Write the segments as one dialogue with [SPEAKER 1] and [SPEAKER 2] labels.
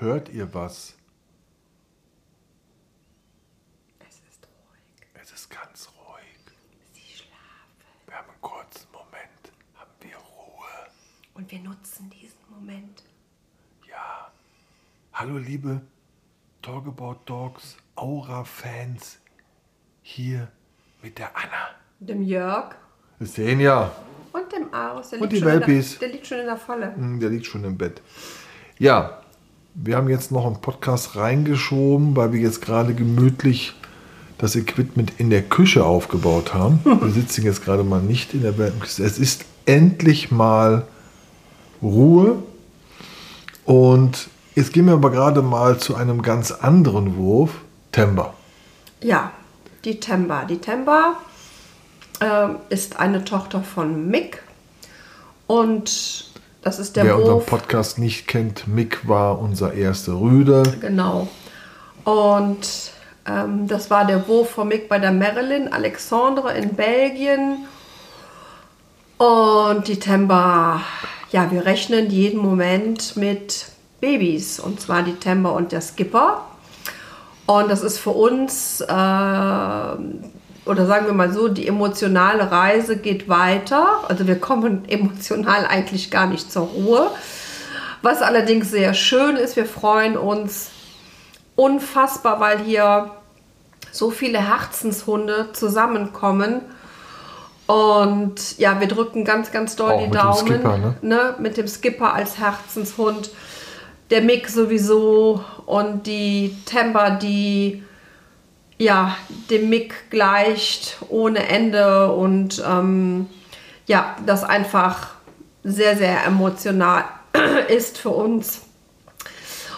[SPEAKER 1] Hört ihr was?
[SPEAKER 2] Es ist ruhig.
[SPEAKER 1] Es ist ganz ruhig.
[SPEAKER 2] Sie schlafen.
[SPEAKER 1] Wir haben einen kurzen Moment, haben wir Ruhe.
[SPEAKER 2] Und wir nutzen diesen Moment.
[SPEAKER 1] Ja. Hallo liebe Talk About Dogs Aura-Fans. Hier mit der Anna.
[SPEAKER 2] Dem Jörg
[SPEAKER 1] Wir sehen ja,
[SPEAKER 2] und dem Aros. Der
[SPEAKER 1] Und
[SPEAKER 2] liegt
[SPEAKER 1] die Welpis.
[SPEAKER 2] Der, der liegt schon in der Falle.
[SPEAKER 1] hm, der liegt schon im Bett. Ja, wir haben jetzt noch einen Podcast reingeschoben, weil wir jetzt gerade gemütlich das Equipment in der Küche aufgebaut haben. Wir sitzen jetzt gerade mal nicht in der Welpenküche. Es ist endlich mal Ruhe. Und jetzt gehen wir aber gerade mal zu einem ganz anderen Wurf. Temba.
[SPEAKER 2] Ja, die Temba. Die Temba ähm, ist eine Tochter von Mick. Und das ist der
[SPEAKER 1] Wer unseren
[SPEAKER 2] Wurf.
[SPEAKER 1] Podcast nicht kennt, Mick war unser erster Rüde.
[SPEAKER 2] Genau. Und ähm, das war der Wurf von Mick bei der Marilyn Alexandre in Belgien. Und die Temba, ja, wir rechnen jeden Moment mit Babys. Und zwar die Temba und der Skipper. Und das ist für uns, äh, oder sagen wir mal so, die emotionale Reise geht weiter. Also wir kommen emotional eigentlich gar nicht zur Ruhe. Was allerdings sehr schön ist, wir freuen uns unfassbar, weil hier so viele Herzenshunde zusammenkommen. Und ja, wir drücken ganz, ganz doll
[SPEAKER 1] Auch
[SPEAKER 2] die Daumen.
[SPEAKER 1] Skipper, ne?
[SPEAKER 2] Mit dem Skipper als Herzenshund. Der Mick sowieso und die Temper, die ja dem Mick gleicht ohne Ende und ähm, ja, das einfach sehr, sehr emotional ist für uns.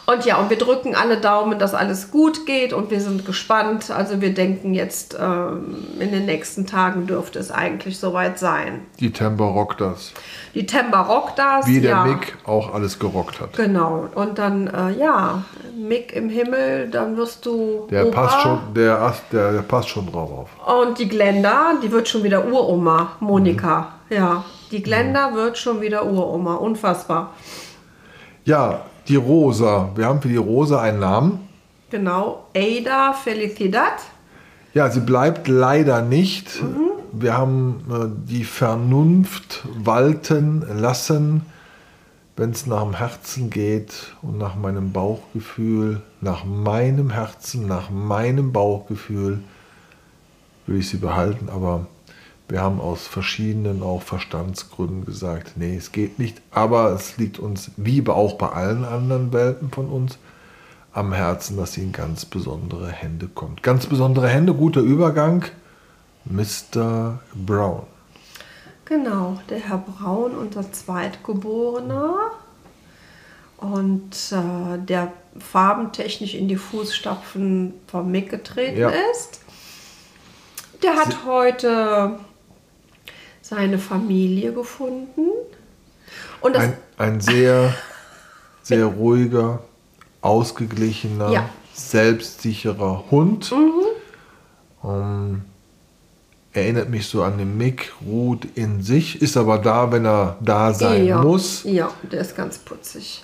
[SPEAKER 2] Und ja, und wir drücken alle Daumen, dass alles gut geht und wir sind gespannt. Also wir denken jetzt, ähm, in den nächsten Tagen dürfte es eigentlich soweit sein.
[SPEAKER 1] Die Temba rockt das.
[SPEAKER 2] Die Temba rockt das.
[SPEAKER 1] Wie der
[SPEAKER 2] ja.
[SPEAKER 1] Mick auch alles gerockt hat.
[SPEAKER 2] Genau. Und dann, äh, ja, Mick im Himmel, dann wirst du.
[SPEAKER 1] Der
[SPEAKER 2] Opa.
[SPEAKER 1] passt schon, der, der, der passt schon drauf auf.
[SPEAKER 2] Und die Glenda, die wird schon wieder Uroma, Monika. Ja, die Glenda wird schon wieder Uroma. Unfassbar.
[SPEAKER 1] Ja, die Rosa. Wir haben für die Rosa einen Namen.
[SPEAKER 2] Genau. Ada Felicidad.
[SPEAKER 1] Ja, sie bleibt leider nicht. Wir haben äh, die Vernunft walten lassen, wenn es nach dem Herzen geht und nach meinem Bauchgefühl, nach meinem Herzen, nach meinem Bauchgefühl, würde ich sie behalten. Aber wir haben aus verschiedenen auch Verstandsgründen gesagt, nee, es geht nicht. Aber es liegt uns, wie auch bei allen anderen Welpen von uns, am Herzen, dass sie in ganz besondere Hände kommt. Ganz besondere Hände, guter Übergang. Mr. Brown.
[SPEAKER 2] Genau, der Herr Braun, unser Zweitgeborener. Und äh, der farbentechnisch in die Fußstapfen von Mick getreten
[SPEAKER 1] Ja.
[SPEAKER 2] ist. Der hat heute seine Familie gefunden. Und
[SPEAKER 1] Ein, ein sehr, sehr ruhiger, ausgeglichener,
[SPEAKER 2] Ja.
[SPEAKER 1] selbstsicherer Hund. Ähm, erinnert mich so an den Mick, ruht in sich, ist aber da, wenn er da sein
[SPEAKER 2] ja,
[SPEAKER 1] muss.
[SPEAKER 2] Ja, der ist ganz putzig.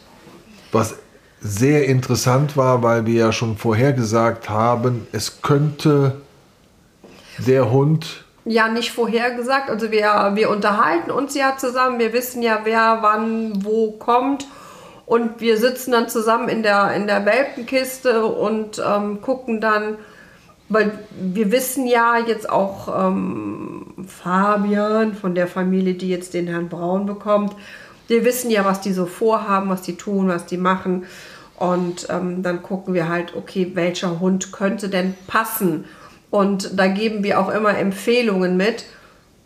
[SPEAKER 1] Was sehr interessant war, weil wir ja schon vorher gesagt haben, es könnte der Hund
[SPEAKER 2] Ja, nicht vorhergesagt. Also wir, wir unterhalten uns ja zusammen. Wir wissen ja, wer wann wo kommt. Und wir sitzen dann zusammen in der, in der Welpenkiste und ähm, gucken dann, weil wir wissen ja jetzt auch ähm, Fabian von der Familie, die jetzt den Herrn Braun bekommt. Wir wissen ja, was die so vorhaben, was die tun, was die machen. Und ähm, dann gucken wir halt, okay, welcher Hund könnte denn passen? Und da geben wir auch immer Empfehlungen mit.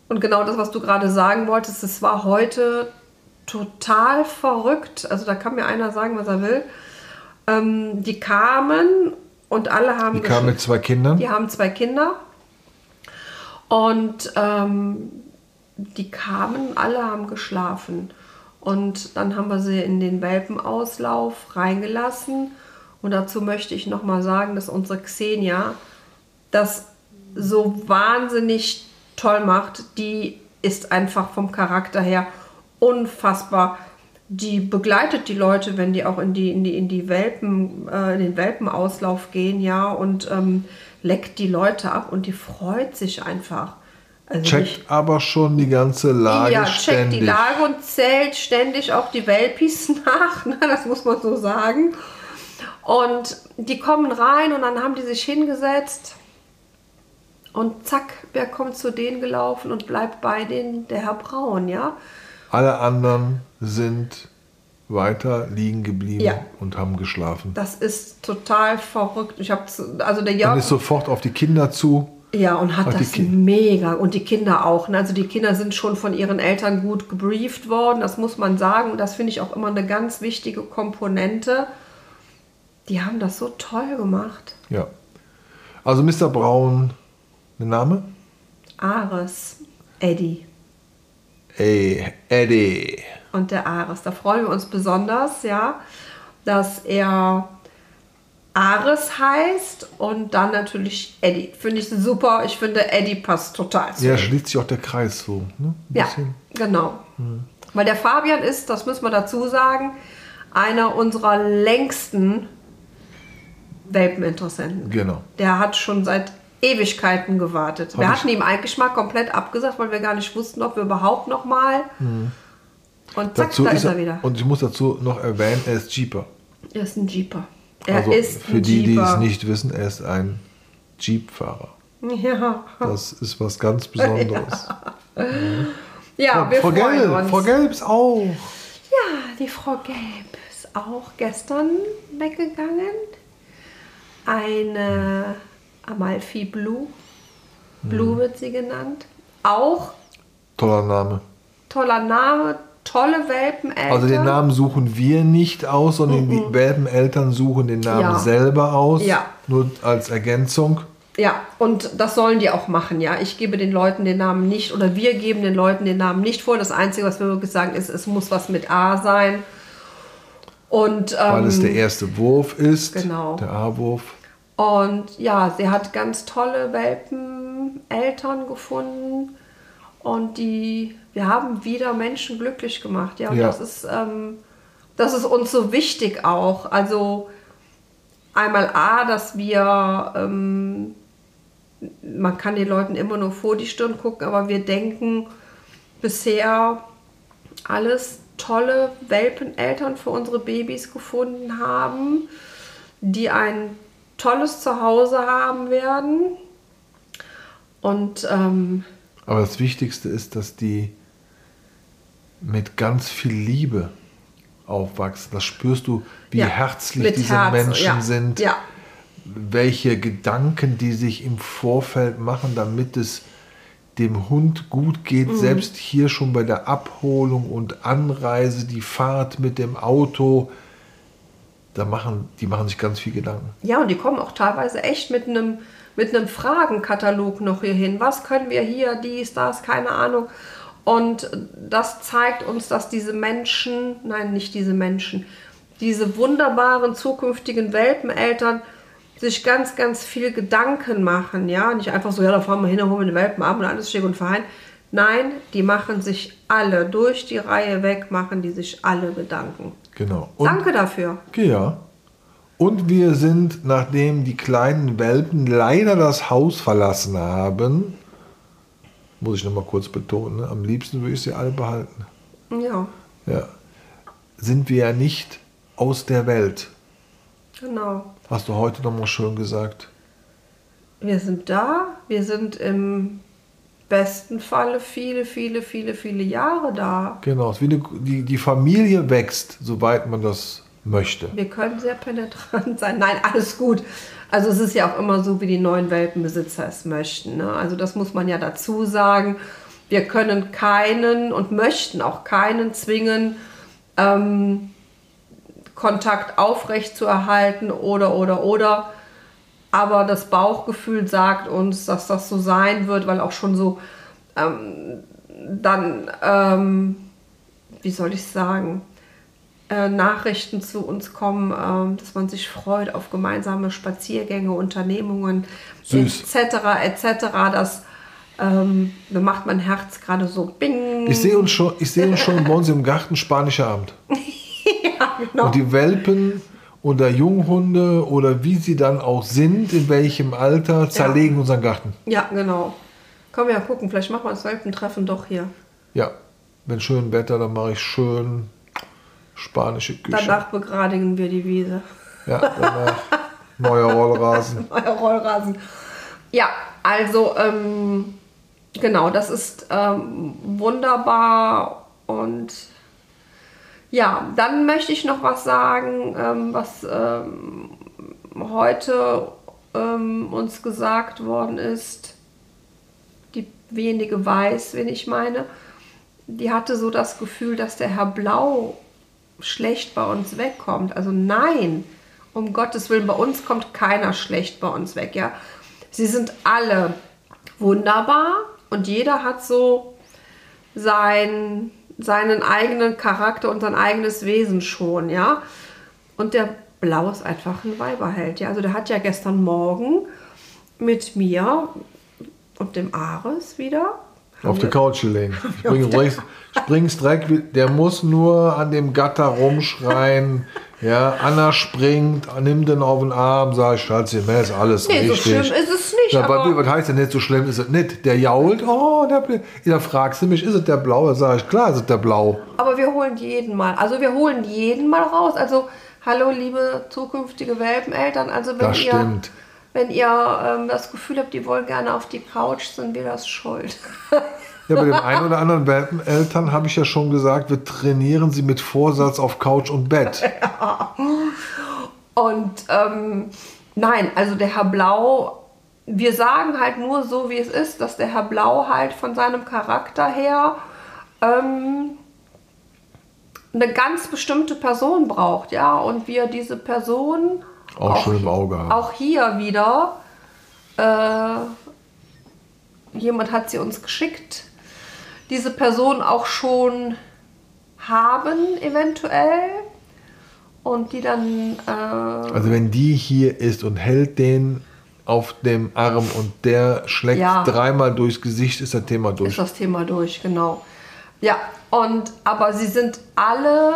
[SPEAKER 2] Und genau das, was du gerade sagen wolltest, es war heute total verrückt. Also da kann mir einer sagen, was er will. Ähm, die kamen und alle haben
[SPEAKER 1] die kam
[SPEAKER 2] gesch-
[SPEAKER 1] mit zwei Kindern.
[SPEAKER 2] die haben zwei Kinder und ähm, die kamen, alle haben geschlafen. Und dann haben wir sie in den Welpenauslauf reingelassen. Und dazu möchte ich nochmal sagen, dass unsere Xenia das so wahnsinnig toll macht. Die ist einfach vom Charakter her unfassbar die begleitet die Leute, wenn die auch in die, in die, in die Welpen, äh, in den Welpenauslauf gehen, ja, und ähm, leckt die Leute ab und die freut sich einfach. Also
[SPEAKER 1] Checkt
[SPEAKER 2] nicht-
[SPEAKER 1] aber schon die ganze Lage
[SPEAKER 2] ja, checkt
[SPEAKER 1] ständig.
[SPEAKER 2] die Lage und zählt ständig auch die Welpis nach, ne? das muss man so sagen. Und die kommen rein und dann haben die sich hingesetzt und zack, wer kommt zu denen gelaufen und bleibt bei denen? Der Herr Braun, ja.
[SPEAKER 1] Alle anderen sind weiter liegen geblieben
[SPEAKER 2] Ja.
[SPEAKER 1] und haben geschlafen.
[SPEAKER 2] Das ist total verrückt. Ich habe also der
[SPEAKER 1] Dann
[SPEAKER 2] Jörg
[SPEAKER 1] ist sofort auf die Kinder zu.
[SPEAKER 2] Ja, und hat
[SPEAKER 1] Hat
[SPEAKER 2] das mega. Und die Kinder auch. Ne? Also die Kinder sind schon von ihren Eltern gut gebrieft worden, das muss man sagen. Und das finde ich auch immer eine ganz wichtige Komponente. Die haben das so toll gemacht.
[SPEAKER 1] Ja. Also Mr. Braun, der Name?
[SPEAKER 2] Ares, Eddie
[SPEAKER 1] Ey, Eddie.
[SPEAKER 2] und der Ares. Da freuen wir uns besonders, ja, dass er Ares heißt und dann natürlich Eddie. Finde ich super. Ich finde, Eddie passt total zu
[SPEAKER 1] Ja, schließt sich auch der Kreis so. Ne? Ein
[SPEAKER 2] Ja, genau. Weil der Fabian ist, das müssen wir dazu sagen, einer unserer längsten Welpeninteressenten.
[SPEAKER 1] Genau.
[SPEAKER 2] Der hat schon seit Ewigkeiten gewartet. wir
[SPEAKER 1] Hab ich-
[SPEAKER 2] hatten ihm eigentlich mal komplett abgesagt, weil wir gar nicht wussten, ob wir überhaupt noch mal. Und zack,
[SPEAKER 1] Dazu
[SPEAKER 2] da
[SPEAKER 1] ist
[SPEAKER 2] er
[SPEAKER 1] er,
[SPEAKER 2] wieder.
[SPEAKER 1] und ich muss dazu noch erwähnen, er ist Jeeper.
[SPEAKER 2] Er ist ein Jeeper. Er
[SPEAKER 1] Also
[SPEAKER 2] ist
[SPEAKER 1] für
[SPEAKER 2] ein
[SPEAKER 1] die, die es
[SPEAKER 2] Jeeper.
[SPEAKER 1] nicht wissen, er ist ein Jeep-Fahrer.
[SPEAKER 2] Ja,
[SPEAKER 1] Das ist was ganz Besonderes.
[SPEAKER 2] ja wir
[SPEAKER 1] Frau
[SPEAKER 2] freuen
[SPEAKER 1] Gelb,
[SPEAKER 2] uns.
[SPEAKER 1] Frau Gelb ist auch.
[SPEAKER 2] Ja, die Frau Gelb ist auch gestern weggegangen. Eine Amalfi Blue. Blue wird sie genannt. Auch
[SPEAKER 1] Toller Name.
[SPEAKER 2] toller Name, tolle Welpeneltern.
[SPEAKER 1] Also den Namen suchen wir nicht aus, sondern die Welpeneltern suchen den Namen
[SPEAKER 2] Ja.
[SPEAKER 1] selber aus.
[SPEAKER 2] Ja.
[SPEAKER 1] Nur als Ergänzung.
[SPEAKER 2] Ja, und das sollen die auch machen, ja. Ich gebe den Leuten den Namen nicht oder wir geben den Leuten den Namen nicht vor. Das Einzige, was wir wirklich sagen, ist, es muss was mit A sein. Und,
[SPEAKER 1] Weil
[SPEAKER 2] ähm,
[SPEAKER 1] es der erste Wurf ist.
[SPEAKER 2] genau.
[SPEAKER 1] Der A-Wurf.
[SPEAKER 2] Und ja, sie hat ganz tolle Welpeneltern gefunden und die, wir haben wieder Menschen glücklich gemacht. Ja, und
[SPEAKER 1] Ja.
[SPEAKER 2] das ist, ähm, das ist uns so wichtig auch. Also einmal A, dass wir, ähm, man kann den Leuten immer nur vor die Stirn gucken, aber wir denken bisher alles tolle Welpeneltern für unsere Babys gefunden haben, die ein tolles Zuhause haben werden. Und ähm,
[SPEAKER 1] Aber das Wichtigste ist, dass die mit ganz viel Liebe aufwachsen. Das spürst du, wie
[SPEAKER 2] ja,
[SPEAKER 1] herzlich diese
[SPEAKER 2] Herz,
[SPEAKER 1] Menschen
[SPEAKER 2] ja,
[SPEAKER 1] sind.
[SPEAKER 2] Ja,
[SPEAKER 1] welche Gedanken die sich im Vorfeld machen, damit es dem Hund gut geht,
[SPEAKER 2] Mhm.
[SPEAKER 1] selbst hier schon bei der Abholung und Anreise, die Fahrt mit dem Auto, da machen, die machen sich ganz viel Gedanken.
[SPEAKER 2] ja, und die kommen auch teilweise echt mit einem mit einem Fragenkatalog noch hier hin. Was können wir hier, dies, das, keine Ahnung. Und das zeigt uns, dass diese Menschen, nein, nicht diese Menschen, diese wunderbaren zukünftigen Welpeneltern sich ganz, ganz viel Gedanken machen. Ja, nicht einfach so, ja, da fahren wir hin, dann holen wir den Welpen ab und alles schick und fein. Nein, die machen sich alle durch die Reihe weg, machen die sich alle Gedanken.
[SPEAKER 1] Genau. Und,
[SPEAKER 2] Danke dafür.
[SPEAKER 1] Ja. Und wir sind, nachdem die kleinen Welpen leider das Haus verlassen haben, muss ich noch mal kurz betonen, ne? am liebsten würde ich sie alle behalten.
[SPEAKER 2] Ja,
[SPEAKER 1] Ja. Sind wir ja nicht aus der Welt.
[SPEAKER 2] genau.
[SPEAKER 1] Hast du heute noch mal schön gesagt.
[SPEAKER 2] Wir sind da, wir sind im besten Falle viele, viele, viele, viele Jahre da.
[SPEAKER 1] Genau, es wie eine, die, die Familie wächst, soweit man das möchte.
[SPEAKER 2] Wir können sehr penetrant sein. Nein, alles gut. Also es ist ja auch immer so, wie die neuen Welpenbesitzer es möchten. Ne? Also das muss man ja dazu sagen. Wir können keinen und möchten auch keinen zwingen, ähm, Kontakt aufrecht zu erhalten oder, oder, oder. Aber das Bauchgefühl sagt uns, dass das so sein wird, weil auch schon so ähm, dann, ähm, wie soll ich sagen, äh, Nachrichten zu uns kommen, ähm, dass man sich freut auf gemeinsame Spaziergänge, Unternehmungen
[SPEAKER 1] Süß.
[SPEAKER 2] etc. etc. Das Ähm, macht mein Herz gerade so bing.
[SPEAKER 1] Ich sehe uns schon, ich sehe uns schon uns im Garten spanischer Abend.
[SPEAKER 2] ja, genau.
[SPEAKER 1] Und die Welpen oder Junghunde oder wie sie dann auch sind, in welchem Alter, zerlegen unseren Garten.
[SPEAKER 2] ja, genau. Komm ja gucken, vielleicht machen wir das Welpentreffen doch hier.
[SPEAKER 1] Ja, wenn schön Wetter, dann mache ich schön spanische Küche.
[SPEAKER 2] Danach begradigen wir die Wiese.
[SPEAKER 1] Ja, danach neuer Rollrasen.
[SPEAKER 2] Euer Rollrasen. Ja, also ähm, genau, das ist ähm, wunderbar und ja, dann möchte ich noch was sagen, ähm, was ähm, heute ähm, uns gesagt worden ist. Die wenige weiß, wen ich meine. Die hatte so das Gefühl, dass der Herr Blau schlecht bei uns wegkommt. Also nein, um Gottes Willen, bei uns kommt keiner schlecht bei uns weg. Ja, sie sind alle wunderbar und jeder hat so sein, seinen eigenen Charakter und sein eigenes Wesen schon. Ja, und der Blau ist einfach ein Weiberheld. Ja, also der hat ja gestern Morgen mit mir und dem Ares wieder
[SPEAKER 1] Auf der Couch gelegen. Spring, springst, springst direkt, der muss nur an dem Gatter rumschreien. Ja, Anna springt, nimmt den auf den Arm, sagt, Schatzi, mir ist alles
[SPEAKER 2] Nee, so
[SPEAKER 1] richtig.
[SPEAKER 2] schlimm ist es nicht.
[SPEAKER 1] Ja, bei
[SPEAKER 2] aber
[SPEAKER 1] mir, was heißt denn nicht so schlimm? Ist es nicht? Der jault, oh, der Da fragst du mich, ist es der Blaue? Sag ich, klar ist es der Blau.
[SPEAKER 2] Aber wir holen jeden mal. Also wir holen jeden mal raus. Also hallo liebe zukünftige Welpeneltern. Also wenn
[SPEAKER 1] Das
[SPEAKER 2] ihr,
[SPEAKER 1] stimmt.
[SPEAKER 2] Wenn ihr ähm, das Gefühl habt, die wollen gerne auf die Couch, sind wir das schuld.
[SPEAKER 1] Ja, bei dem einen oder anderen Welpeneltern habe ich ja schon gesagt, wir trainieren sie mit Vorsatz auf Couch und Bett.
[SPEAKER 2] Und ähm, nein, also der Herr Blau, wir sagen halt nur so, wie es ist, dass der Herr Blau halt von seinem Charakter her ähm, eine ganz bestimmte Person braucht, ja, und wir diese Person
[SPEAKER 1] Auch schön im Auge haben.
[SPEAKER 2] auch hier wieder, äh, jemand hat sie uns geschickt, diese Person auch schon haben eventuell und die dann äh,
[SPEAKER 1] Also wenn die hier ist und hält den auf dem Arm und der schlägt
[SPEAKER 2] Ja.
[SPEAKER 1] dreimal durchs Gesicht, ist das Thema durch.
[SPEAKER 2] ist das Thema durch, genau. Ja, und aber sie sind alle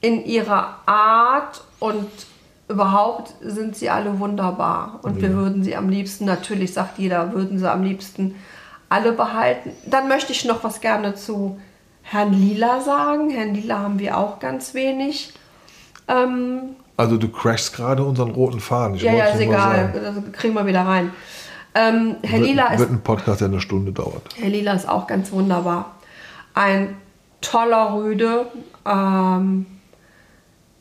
[SPEAKER 2] in ihrer Art und überhaupt sind sie alle wunderbar. Und wir würden sie am liebsten, natürlich sagt jeder, würden sie am liebsten alle behalten. Dann möchte ich noch was gerne zu Herrn Lila sagen. Herrn Lila haben wir auch ganz wenig. Ähm,
[SPEAKER 1] Also du crashst gerade unseren roten Faden. Ich
[SPEAKER 2] ja, ja, ist egal. Das kriegen wir wieder rein. Ähm, Herr Lila
[SPEAKER 1] wird,
[SPEAKER 2] ist
[SPEAKER 1] wird ein Podcast, der eine Stunde dauert.
[SPEAKER 2] Herr Lila ist auch ganz wunderbar. Ein toller Rüde. Ähm,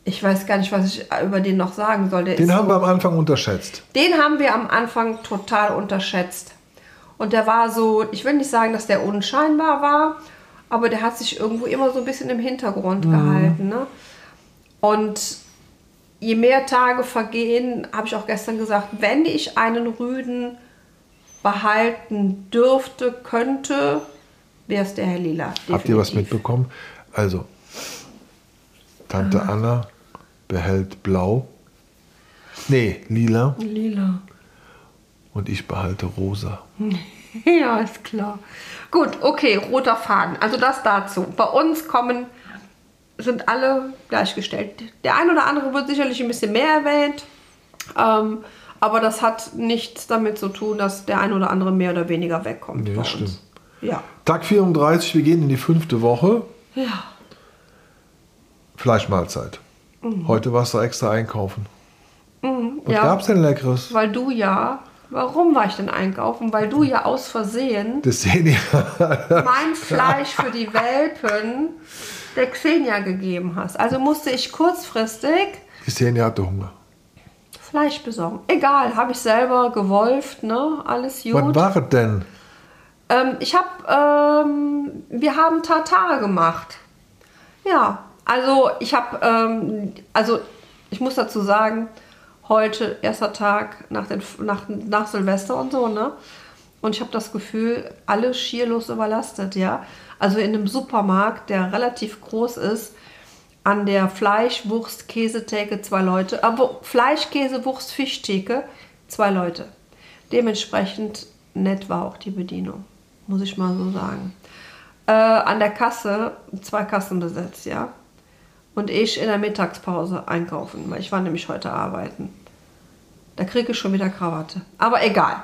[SPEAKER 2] ich weiß gar nicht, was ich über den noch sagen soll. Der
[SPEAKER 1] Den haben
[SPEAKER 2] so,
[SPEAKER 1] wir am Anfang unterschätzt.
[SPEAKER 2] den haben wir am Anfang total unterschätzt. Und der war so, ich will nicht sagen, dass der unscheinbar war, aber der hat sich irgendwo immer so ein bisschen im Hintergrund gehalten. Ne? Und je mehr Tage vergehen, habe ich auch gestern gesagt, wenn ich einen Rüden behalten dürfte, könnte, wäre es der Herr Lila.
[SPEAKER 1] Habt ihr was
[SPEAKER 2] definitiv.
[SPEAKER 1] mitbekommen? Also, Tante Anna behält blau. Nee, lila.
[SPEAKER 2] Lila.
[SPEAKER 1] Und ich behalte rosa.
[SPEAKER 2] Ja, ist klar. Gut, okay, roter Faden. Also das dazu. Bei uns kommen, sind alle gleichgestellt. Der ein oder andere wird sicherlich ein bisschen mehr erwähnt. Ähm, aber das hat nichts damit zu tun, dass der ein oder andere mehr oder weniger wegkommt.
[SPEAKER 1] Nee, das
[SPEAKER 2] uns.
[SPEAKER 1] stimmt.
[SPEAKER 2] Ja.
[SPEAKER 1] Tag 34, wir gehen in die fünfte Woche.
[SPEAKER 2] Ja.
[SPEAKER 1] Fleischmahlzeit. Heute warst du extra einkaufen. Was
[SPEAKER 2] Mhm. ja.
[SPEAKER 1] gab's denn Leckeres?
[SPEAKER 2] Weil du ja. Warum war ich denn einkaufen? Weil du ja aus Versehen
[SPEAKER 1] Das sehen ja.
[SPEAKER 2] mein Fleisch für die Welpen der Xenia gegeben hast. Also musste ich kurzfristig
[SPEAKER 1] Szene hatte Hunger.
[SPEAKER 2] Fleisch besorgen. Egal, habe ich selber gewolft, ne? Alles
[SPEAKER 1] Was
[SPEAKER 2] gut.
[SPEAKER 1] war es denn?
[SPEAKER 2] Ähm, ich habe, ähm, wir haben Tartar gemacht. Ja, also ich habe, ähm, also ich muss dazu sagen, heute erster Tag nach, den, nach, nach Silvester und so, ne? Und ich habe das Gefühl, alle schierlos überlastet, ja. Also in einem Supermarkt, der relativ groß ist, an der Fleisch, Wurst, Käsetheke zwei Leute, aber Fleisch, Käse, Wurst, Fischtheke zwei Leute. Dementsprechend nett war auch die Bedienung, muss ich mal so sagen. Äh, an der Kasse, zwei Kassen besetzt, ja. Und ich in der Mittagspause einkaufen, weil ich war nämlich heute arbeiten. Da kriege ich schon wieder Krawatte. Aber egal.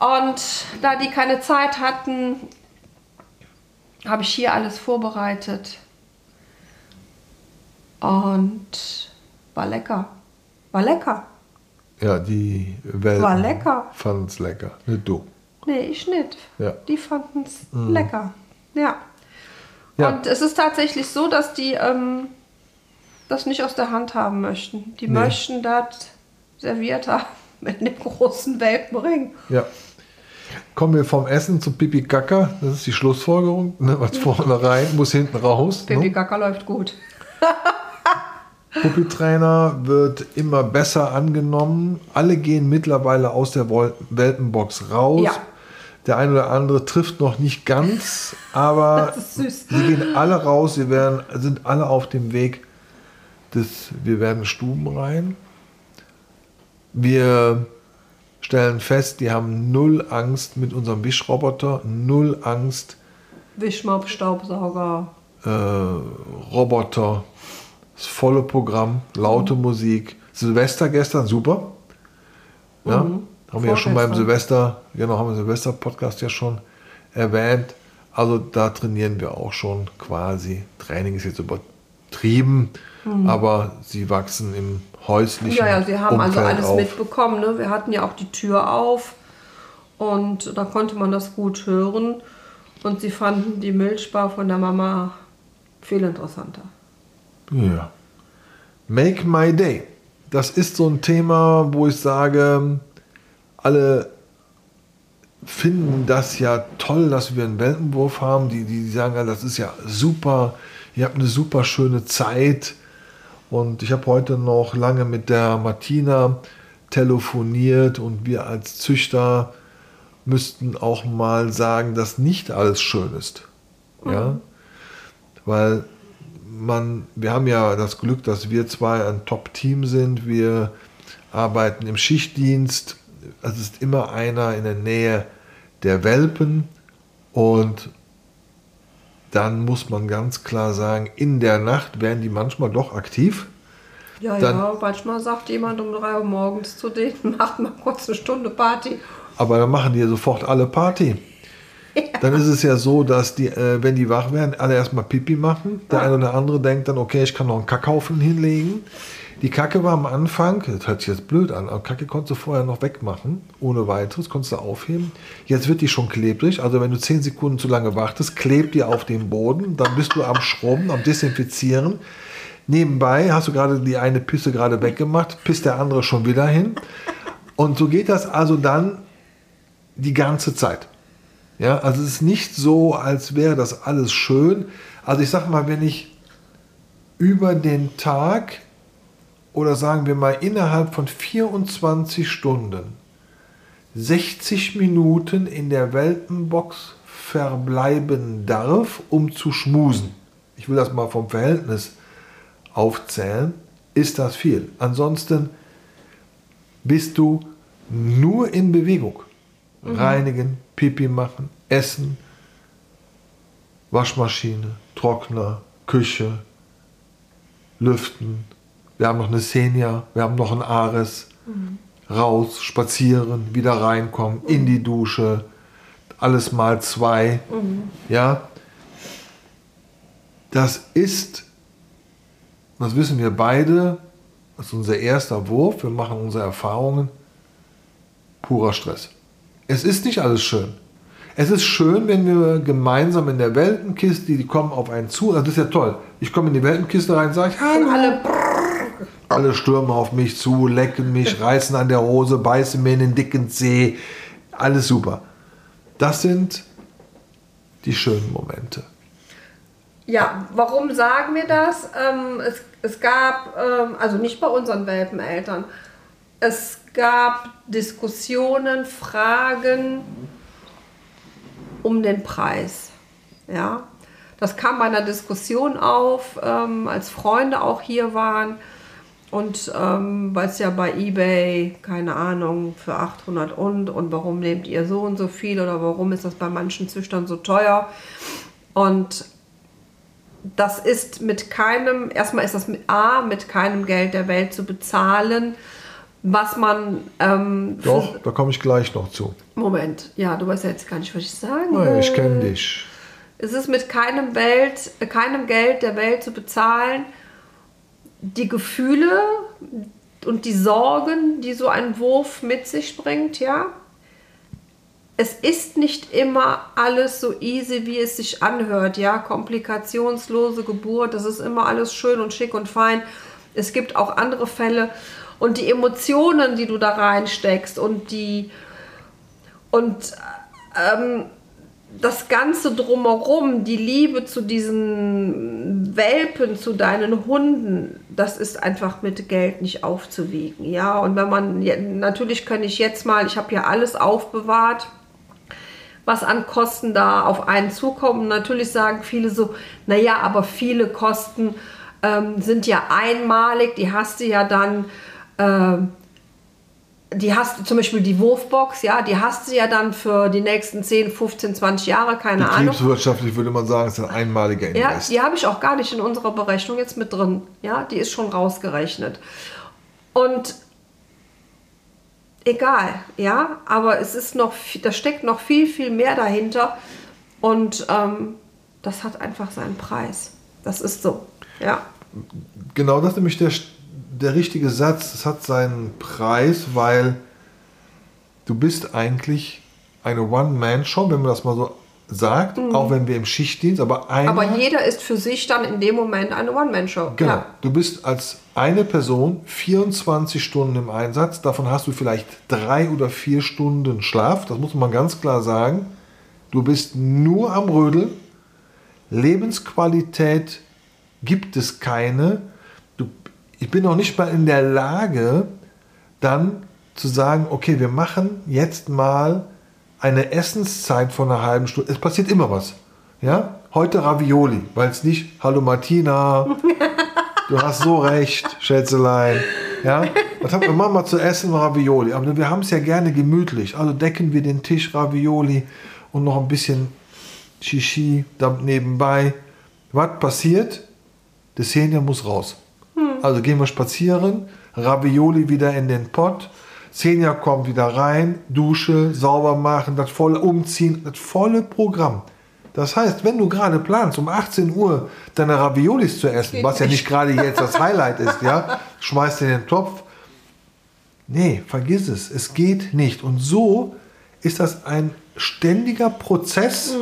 [SPEAKER 2] Und da die keine Zeit hatten, habe ich hier alles vorbereitet. Und war lecker. War lecker.
[SPEAKER 1] Ja, die Welt
[SPEAKER 2] War lecker.
[SPEAKER 1] fanden es lecker. Nicht du.
[SPEAKER 2] Nee, ich nicht.
[SPEAKER 1] Ja.
[SPEAKER 2] Die fanden es lecker. Ja.
[SPEAKER 1] Ja.
[SPEAKER 2] Und es ist tatsächlich so, dass die ähm, das nicht aus der Hand haben möchten. Die
[SPEAKER 1] Nee.
[SPEAKER 2] möchten das serviert haben mit einem großen Welpenring.
[SPEAKER 1] Ja. Kommen wir vom Essen zu Pipi Kaka. Das ist die Schlussfolgerung. Ne? Was vorne rein, muss hinten raus.
[SPEAKER 2] Pipi
[SPEAKER 1] Ne?
[SPEAKER 2] Kaka läuft gut.
[SPEAKER 1] Pupiltrainer wird immer besser angenommen. Alle gehen mittlerweile aus der Welpenbox raus.
[SPEAKER 2] Ja.
[SPEAKER 1] Der eine oder andere trifft noch nicht ganz, aber sie gehen alle raus. Sie werden, sind alle auf dem Weg des, wir werden Stuben rein. Wir stellen fest, die haben null Angst mit unserem Wischroboter, null Angst
[SPEAKER 2] Wischmopp, Staubsauger.
[SPEAKER 1] äh, Roboter, das volle Programm, laute
[SPEAKER 2] Mhm.
[SPEAKER 1] Musik. Silvester gestern, super. Ja,
[SPEAKER 2] Mhm.
[SPEAKER 1] Haben wir ja schon beim. Silvester, genau, haben wir Silvester-Podcast ja schon erwähnt. Also da trainieren wir auch schon quasi. Training ist jetzt übertrieben, aber sie wachsen im häuslichen
[SPEAKER 2] Mhm. Ja, ja, sie haben also
[SPEAKER 1] Umfeld
[SPEAKER 2] alles
[SPEAKER 1] auf.
[SPEAKER 2] mitbekommen. Ne? Wir hatten ja auch die Tür auf und da konnte man das gut hören. Und sie fanden die Milchbar von der Mama viel interessanter.
[SPEAKER 1] Ja. Make my day. Das ist so ein Thema, wo ich sage, alle finden das ja toll, dass wir einen Welpenwurf haben. Die, die sagen, ja, das ist ja super, ihr habt eine super schöne Zeit. Und ich habe heute noch lange mit der Martina telefoniert und wir als Züchter müssten auch mal sagen, dass nicht alles schön ist. Ja? Weil man, wir haben ja das Glück, dass wir zwei ein Top-Team sind. Wir arbeiten im Schichtdienst. Es ist immer einer in der Nähe der Welpen und dann muss man ganz klar sagen, in der Nacht werden die manchmal doch aktiv.
[SPEAKER 2] Ja,
[SPEAKER 1] Dann-
[SPEAKER 2] ja, manchmal sagt jemand um 3 Uhr morgens zu denen, macht mal kurz eine Stunde Party.
[SPEAKER 1] Aber dann machen die sofort alle Party. Dann ist es ja so, dass die, äh, wenn die wach werden, alle erstmal Pipi machen. Der eine oder andere denkt dann, okay, ich kann noch einen Kackhaufen hinlegen. Die Kacke war am Anfang, das hört sich jetzt blöd an, aber Kacke konntest du vorher noch wegmachen, ohne weiteres, konntest du aufheben. Jetzt wird die schon klebrig, also wenn du 10 Sekunden zu lange wartest, klebt die auf dem Boden, dann bist du am Schrubben, am Desinfizieren. Nebenbei hast du gerade die eine Pisse gerade weggemacht, pisst der andere schon wieder hin. Und so geht das also dann die ganze Zeit. Ja, also es ist nicht so, als wäre das alles schön. Also ich sag mal, wenn ich über den Tag oder sagen wir mal innerhalb von 24 Stunden 60 Minuten in der Welpenbox verbleiben darf, um zu schmusen. Ich will das mal vom Verhältnis aufzählen, ist das viel. Ansonsten bist du nur in Bewegung. Reinigen, Pipi machen, essen, Waschmaschine, Trockner, Küche, lüften. Wir haben noch eine Senia, wir haben noch ein Ares. Raus, spazieren, wieder reinkommen, in die Dusche, alles mal zwei. Ja, das ist, das wissen wir beide, das ist unser erster Wurf, wir machen unsere Erfahrungen, purer Stress. Es ist nicht alles schön. Es ist schön, wenn wir gemeinsam in der Weltenkiste, die kommen auf einen zu, also das ist ja toll. Ich komme in die Weltenkiste rein und sage, hallo.
[SPEAKER 2] Alle
[SPEAKER 1] Alle stürmen auf mich zu, lecken mich, reißen an der Hose, beißen mir in den dicken Zeh. Alles super. Das sind die schönen Momente.
[SPEAKER 2] Ja, warum sagen wir das? Ähm, es, es gab, ähm, also nicht bei unseren Welpeneltern, es gab Diskussionen, Fragen um den Preis. Ja, das kam bei einer Diskussion auf, ähm, als Freunde auch hier waren. Und ähm, weil es ja bei eBay, keine Ahnung, für 800 und und warum nehmt ihr so und so viel oder warum ist das bei manchen Züchtern so teuer? Und das ist mit keinem, erstmal ist das mit A, mit keinem Geld der Welt zu bezahlen, was man. Ähm,
[SPEAKER 1] Doch, da komme ich gleich noch zu.
[SPEAKER 2] Moment, ja, du weißt ja jetzt gar nicht, was ich sagen
[SPEAKER 1] Nein, ich
[SPEAKER 2] will.
[SPEAKER 1] kenne dich.
[SPEAKER 2] Es ist mit keinem, Welt, äh, keinem Geld der Welt zu bezahlen, die Gefühle und die Sorgen, die so ein Wurf mit sich bringt, ja. Es ist nicht immer alles so easy, wie es sich anhört, ja. Komplikationslose Geburt, das ist immer alles schön und schick und fein. Es gibt auch andere Fälle und die Emotionen, die du da reinsteckst und die und ähm, das Ganze drumherum, die Liebe zu diesen Welpen, zu deinen Hunden, das ist einfach mit Geld nicht aufzuwiegen. Ja, und wenn man, natürlich kann ich jetzt mal, ich habe ja alles aufbewahrt, was an Kosten da auf einen zukommen. Natürlich sagen viele so, naja, aber viele Kosten ähm, sind ja einmalig, die hast du ja dann. ähm, die hast du zum Beispiel die Wurfbox, ja, die hast du ja dann für die nächsten 10, 15, 20 Jahre, keine Ahnung.
[SPEAKER 1] Betriebswirtschaftlich würde man sagen, ist ein einmaliger
[SPEAKER 2] Ja,
[SPEAKER 1] Invest.
[SPEAKER 2] die habe ich auch gar nicht in unserer Berechnung jetzt mit drin. Ja, die ist schon rausgerechnet. Und egal, ja, aber es ist noch, da steckt noch viel, viel mehr dahinter. Und ähm, das hat einfach seinen Preis. Das ist so, ja.
[SPEAKER 1] Genau das ist nämlich der, der richtige Satz. Es hat seinen Preis, weil du bist eigentlich eine One-Man-Show, wenn man das mal so sagt, auch wenn wir im Schichtdienst, aber einer,
[SPEAKER 2] Mhm. Aber jeder ist für sich dann in dem Moment eine One-Man-Show.
[SPEAKER 1] genau,
[SPEAKER 2] Ja.
[SPEAKER 1] du bist als eine Person 24 Stunden im Einsatz, davon hast du vielleicht drei oder vier Stunden Schlaf, das muss man ganz klar sagen. Du bist nur am Rödeln, Lebensqualität gibt es keine. Ich bin noch nicht mal in der Lage, dann zu sagen, okay, wir machen jetzt mal eine Essenszeit von einer halben Stunde. Es passiert immer was. Ja? Heute Ravioli, weil es nicht, hallo Martina, du hast so recht, Schätzelein. Ja? Was haben wir mal zu essen? Ravioli. Aber wir haben es ja gerne gemütlich. Also decken wir den Tisch Ravioli und noch ein bisschen Shishi nebenbei. Was passiert? Das Hähnchen muss raus. Also gehen wir spazieren, Ravioli wieder in den Pott, Senja kommt wieder rein, Dusche, sauber machen, das volle umziehen, das volle Programm. Das heißt, wenn du gerade planst, um 18 Uhr deine Raviolis zu essen,
[SPEAKER 2] Geht
[SPEAKER 1] was ja
[SPEAKER 2] nicht.
[SPEAKER 1] gerade jetzt das Highlight ist, ja, schmeißt in den Topf. Nee, vergiss es, es geht nicht. Und so ist das ein ständiger Prozess.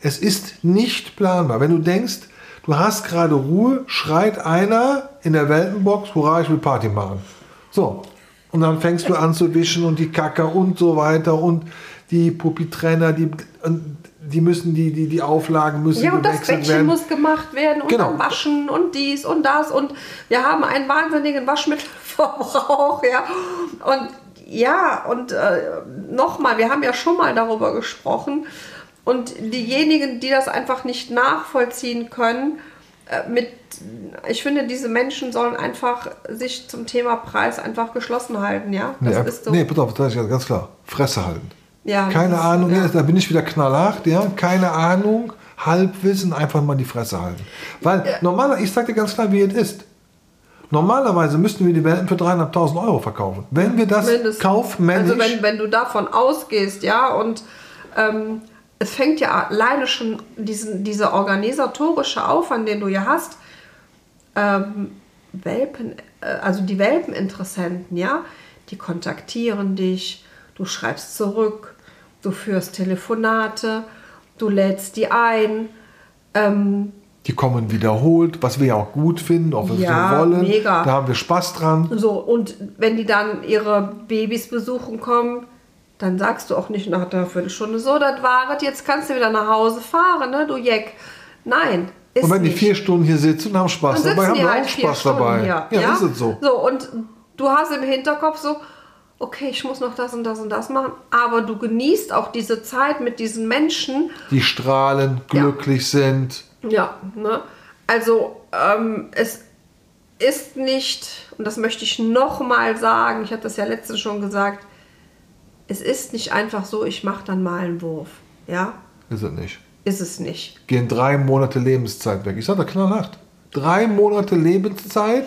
[SPEAKER 1] Es ist nicht planbar. Wenn du denkst, du hast gerade Ruhe, schreit einer in der Weltenbox, hurra, ich will Party machen. So. Und dann fängst du an zu wischen und die Kacker und so weiter und die Puppy-Trainer, die, die müssen, die, die, die Auflagen müssen
[SPEAKER 2] Ja, und das Bettchen
[SPEAKER 1] werden.
[SPEAKER 2] muss gemacht werden und
[SPEAKER 1] Genau.
[SPEAKER 2] dann waschen und dies und das und wir haben einen wahnsinnigen Waschmittelverbrauch, ja. Und ja, und äh, nochmal, wir haben ja schon mal darüber gesprochen und diejenigen, die das einfach nicht nachvollziehen können, äh, mit, ich finde, diese Menschen sollen einfach sich zum Thema Preis einfach geschlossen halten, ja. Das
[SPEAKER 1] Nee,
[SPEAKER 2] ist so.
[SPEAKER 1] nee, pass auf, das ist ganz klar. Fresse halten.
[SPEAKER 2] Ja,
[SPEAKER 1] Keine
[SPEAKER 2] ist-
[SPEAKER 1] Ahnung,
[SPEAKER 2] ja.
[SPEAKER 1] da bin ich wieder knallhart, ja. Keine Ahnung, Halbwissen, einfach mal die Fresse halten. Weil normalerweise, ich sag dir ganz klar, wie es ist. Normalerweise müssten wir die Welten für 300.000 Euro verkaufen. Wenn wir das
[SPEAKER 2] Mindestens.
[SPEAKER 1] kaufmännisch...
[SPEAKER 2] Also wenn, wenn du davon ausgehst, ja, und ähm, es fängt ja alleine schon diesen, dieser organisatorische Aufwand, den du ja hast, ähm, Welpen, äh, also die Welpeninteressenten, ja, die kontaktieren dich, du schreibst zurück, du führst Telefonate, du lädst die ein, ähm,
[SPEAKER 1] die kommen wiederholt, was wir ja auch gut finden, auch was
[SPEAKER 2] Ja,
[SPEAKER 1] wir wollen.
[SPEAKER 2] mega.
[SPEAKER 1] Da haben wir Spaß dran.
[SPEAKER 2] So, und wenn die dann ihre Babys besuchen kommen, dann sagst du auch nicht nach einer Viertelstunde, so, das war es, jetzt kannst du wieder nach Hause fahren, ne, du Jeck. Nein, ist
[SPEAKER 1] Und wenn die
[SPEAKER 2] nicht.
[SPEAKER 1] vier Stunden hier sitzen und haben Spaß
[SPEAKER 2] Dann
[SPEAKER 1] dabei, haben
[SPEAKER 2] die
[SPEAKER 1] wir
[SPEAKER 2] halt
[SPEAKER 1] auch Spaß
[SPEAKER 2] Stunden
[SPEAKER 1] dabei.
[SPEAKER 2] Hier,
[SPEAKER 1] ja, ist es so.
[SPEAKER 2] So, und du hast im Hinterkopf so, okay, ich muss noch das und das und das machen, aber du genießt auch diese Zeit mit diesen Menschen,
[SPEAKER 1] Die strahlen,
[SPEAKER 2] Ja.
[SPEAKER 1] glücklich sind.
[SPEAKER 2] Ja, ne? Also, ähm, es, ist nicht, und das möchte ich nochmal sagen, ich habe das ja letztens schon gesagt, es ist nicht einfach so, ich mache dann mal einen Wurf. Ja?
[SPEAKER 1] Ist es nicht.
[SPEAKER 2] Ist es nicht.
[SPEAKER 1] Gehen drei Monate Lebenszeit weg. Ich sage da knallhart. Drei Monate Lebenszeit.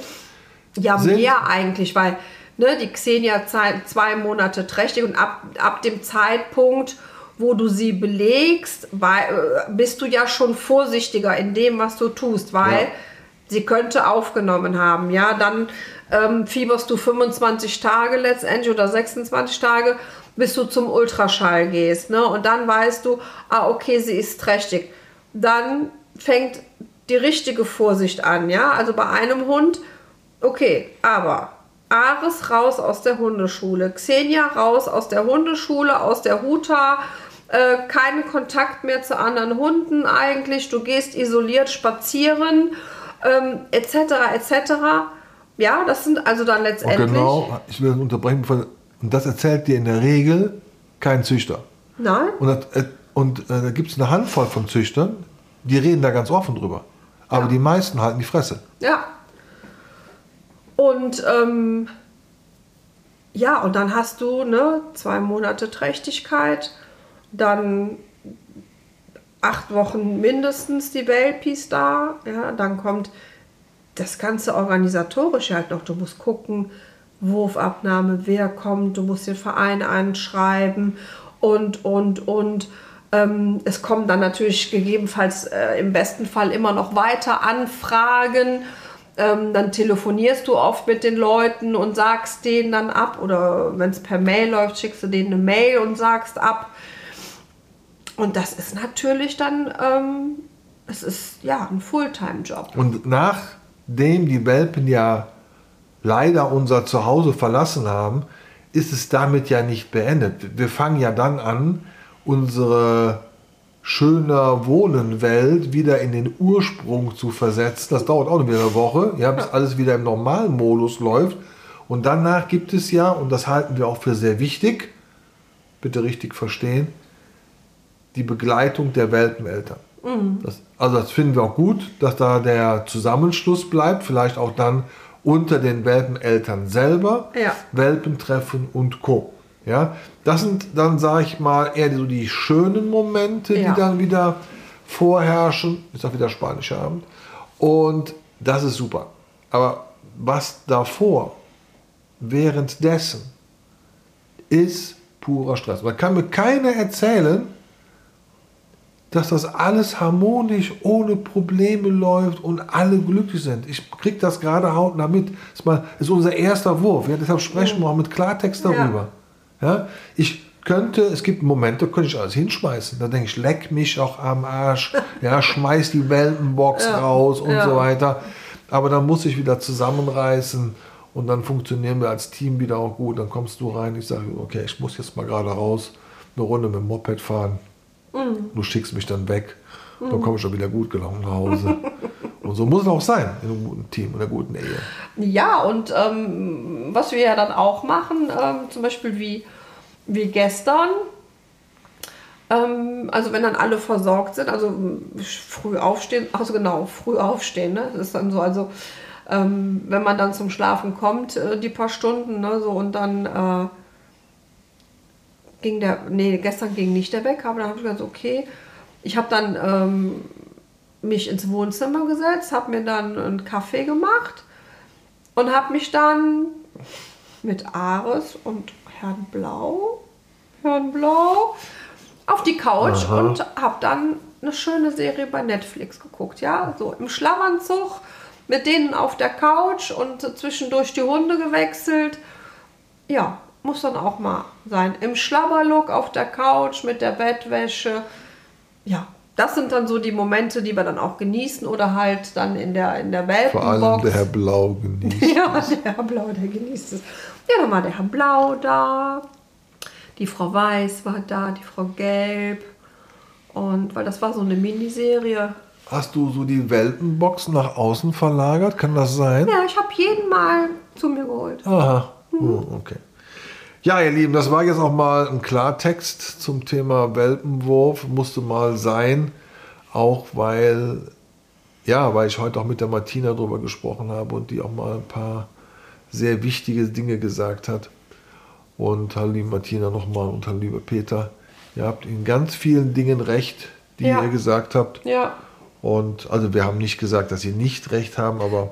[SPEAKER 2] Ja, mehr eigentlich, weil ne, die Xenia zwei, zwei Monate trächtig und ab, ab dem Zeitpunkt, wo du sie belegst, weil, äh, bist du ja schon vorsichtiger in dem, was du tust, weil
[SPEAKER 1] Ja.
[SPEAKER 2] sie könnte aufgenommen haben. Ja, dann ähm, fieberst du 25 Tage letztendlich oder 26 Tage, bis du zum Ultraschall gehst. Ne? Und dann weißt du, ah, okay, sie ist trächtig. Dann fängt die richtige Vorsicht an. Ja, also bei einem Hund, okay, aber Ares raus aus der Hundeschule, Xenia raus aus der Hundeschule, aus der Huta, äh, keinen Kontakt mehr zu anderen Hunden eigentlich, du gehst isoliert spazieren, ähm, etc., etc. Ja, das sind also dann letztendlich.
[SPEAKER 1] genau, ich will unterbrechen, und das erzählt dir in der Regel kein Züchter.
[SPEAKER 2] Nein?
[SPEAKER 1] Und, das, äh, und äh, da gibt es eine Handvoll von Züchtern, die reden da ganz offen drüber. Aber
[SPEAKER 2] Ja.
[SPEAKER 1] die meisten halten die Fresse.
[SPEAKER 2] Ja. Und ähm, ja, und dann hast du ne, zwei Monate Trächtigkeit, dann acht Wochen mindestens die Welpis da. Ja, dann kommt das ganze organisatorische halt noch. Du musst gucken, Wurfabnahme, wer kommt, du musst den Verein anschreiben und, und, und. Ähm, es kommen dann natürlich gegebenenfalls äh, im besten Fall immer noch weiter Anfragen. Ähm, dann telefonierst du oft mit den Leuten und sagst denen dann ab. Oder wenn es per Mail läuft, schickst du denen eine Mail und sagst ab. Und das ist natürlich dann, ähm, es ist ja ein Fulltime-Job.
[SPEAKER 1] Und nachdem die Welpen ja leider unser Zuhause verlassen haben, ist es damit ja nicht beendet. Wir fangen ja dann an, unsere schöner Wohnenwelt wieder in den Ursprung zu versetzen. Das dauert auch wieder eine Woche, ja, bis alles wieder im normalen Modus läuft. Und danach gibt es ja, und das halten wir auch für sehr wichtig, bitte richtig verstehen, die Begleitung der Welpeneltern. Das, also das finden wir auch gut, dass da der Zusammenschluss bleibt, vielleicht auch dann unter den Welpeneltern selber,
[SPEAKER 2] Ja.
[SPEAKER 1] Welpentreffen und Co. Ja, das sind dann, sage ich mal, eher so die schönen Momente,
[SPEAKER 2] Ja.
[SPEAKER 1] die dann wieder vorherrschen. Ist auch wieder spanischer Abend. Und das ist super. Aber was davor, währenddessen, ist purer Stress. Man kann mir keiner erzählen, dass das alles harmonisch, ohne Probleme läuft und alle glücklich sind. Ich kriege das gerade hautnah mit. Das ist, mal, ist unser erster Wurf. Ja, deshalb sprechen wir auch mit Klartext darüber. Ja. ich könnte, es gibt Momente, da könnte ich alles hinschmeißen. Da denke ich, leck mich auch am Arsch. Ja, schmeiß die Welpenbox raus und
[SPEAKER 2] ja.
[SPEAKER 1] so weiter. Aber dann muss ich wieder zusammenreißen und dann funktionieren wir als Team wieder auch gut. Dann kommst du rein, ich sage, okay, ich muss jetzt mal gerade raus, eine Runde mit dem Moped fahren. Du schickst mich dann weg. Dann komme ich schon wieder gut gelaunt nach Hause. und so muss es auch sein in einem guten Team, in einer guten Ehe.
[SPEAKER 2] Ja, und ähm, was wir ja dann auch machen, ähm, zum Beispiel wie, wie gestern, ähm, also wenn dann alle versorgt sind, also früh aufstehen, also genau, früh aufstehen, ne? Das ist dann so, also ähm, wenn man dann zum Schlafen kommt, äh, die paar Stunden, ne, so und dann äh, ging der, nee, gestern ging nicht der Wecker, aber dann habe ich gesagt, okay, ich habe dann ähm, mich ins Wohnzimmer gesetzt, habe mir dann einen Kaffee gemacht und habe mich dann mit Ares und Herrn Blau, Herrn Blau, auf die Couch
[SPEAKER 1] Aha.
[SPEAKER 2] und habe dann eine schöne Serie bei Netflix geguckt, ja, so im Schlafanzug mit denen auf der Couch und zwischendurch die Hunde gewechselt. Ja, muss dann auch mal sein. Im Schlabberlook auf der Couch mit der Bettwäsche. Ja, das sind dann so die Momente, die wir dann auch genießen oder halt dann in der, in der
[SPEAKER 1] Vor allem der Herr Blau genießt.
[SPEAKER 2] Ja, der Herr Blau, der genießt es. Ja, dann war der Herr Blau da. Die Frau Weiß war da, die Frau Gelb. Und weil das war so eine Miniserie.
[SPEAKER 1] Hast du so die Welpenbox nach außen verlagert? Kann das sein?
[SPEAKER 2] Ja, ich habe jeden mal zu mir geholt.
[SPEAKER 1] Aha, oh, okay. Ja, ihr Lieben, das war jetzt auch mal ein Klartext zum Thema Welpenwurf. Musste mal sein, auch weil ja, weil ich heute auch mit der Martina darüber gesprochen habe und die auch mal ein paar sehr wichtige Dinge gesagt hat. Und hallo liebe Martina nochmal und hallo lieber Peter. Ihr habt in ganz vielen Dingen recht, die
[SPEAKER 2] Ja.
[SPEAKER 1] ihr gesagt habt.
[SPEAKER 2] Ja.
[SPEAKER 1] Und also wir haben nicht gesagt, dass sie nicht recht haben, aber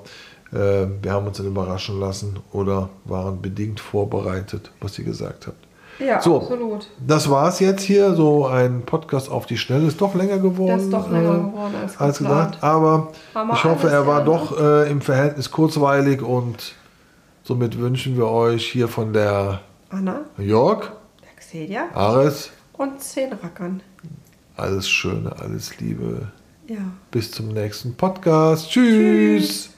[SPEAKER 1] wir haben uns dann überraschen lassen oder waren bedingt vorbereitet, was ihr gesagt habt.
[SPEAKER 2] Ja,
[SPEAKER 1] So.
[SPEAKER 2] absolut.
[SPEAKER 1] Das war es jetzt hier, so ein Podcast auf die Schnelle. Ist doch länger geworden.
[SPEAKER 2] Der ist doch länger
[SPEAKER 1] äh,
[SPEAKER 2] geworden als
[SPEAKER 1] als gedacht. Aber ich hoffe, er war doch äh, im Verhältnis kurzweilig und somit wünschen wir euch hier von der
[SPEAKER 2] Anna,
[SPEAKER 1] Jörg,
[SPEAKER 2] der Xedia
[SPEAKER 1] Ares,
[SPEAKER 2] und Zehnrackern.
[SPEAKER 1] alles Schöne, alles Liebe.
[SPEAKER 2] Ja.
[SPEAKER 1] Bis zum nächsten Podcast. Tschüss.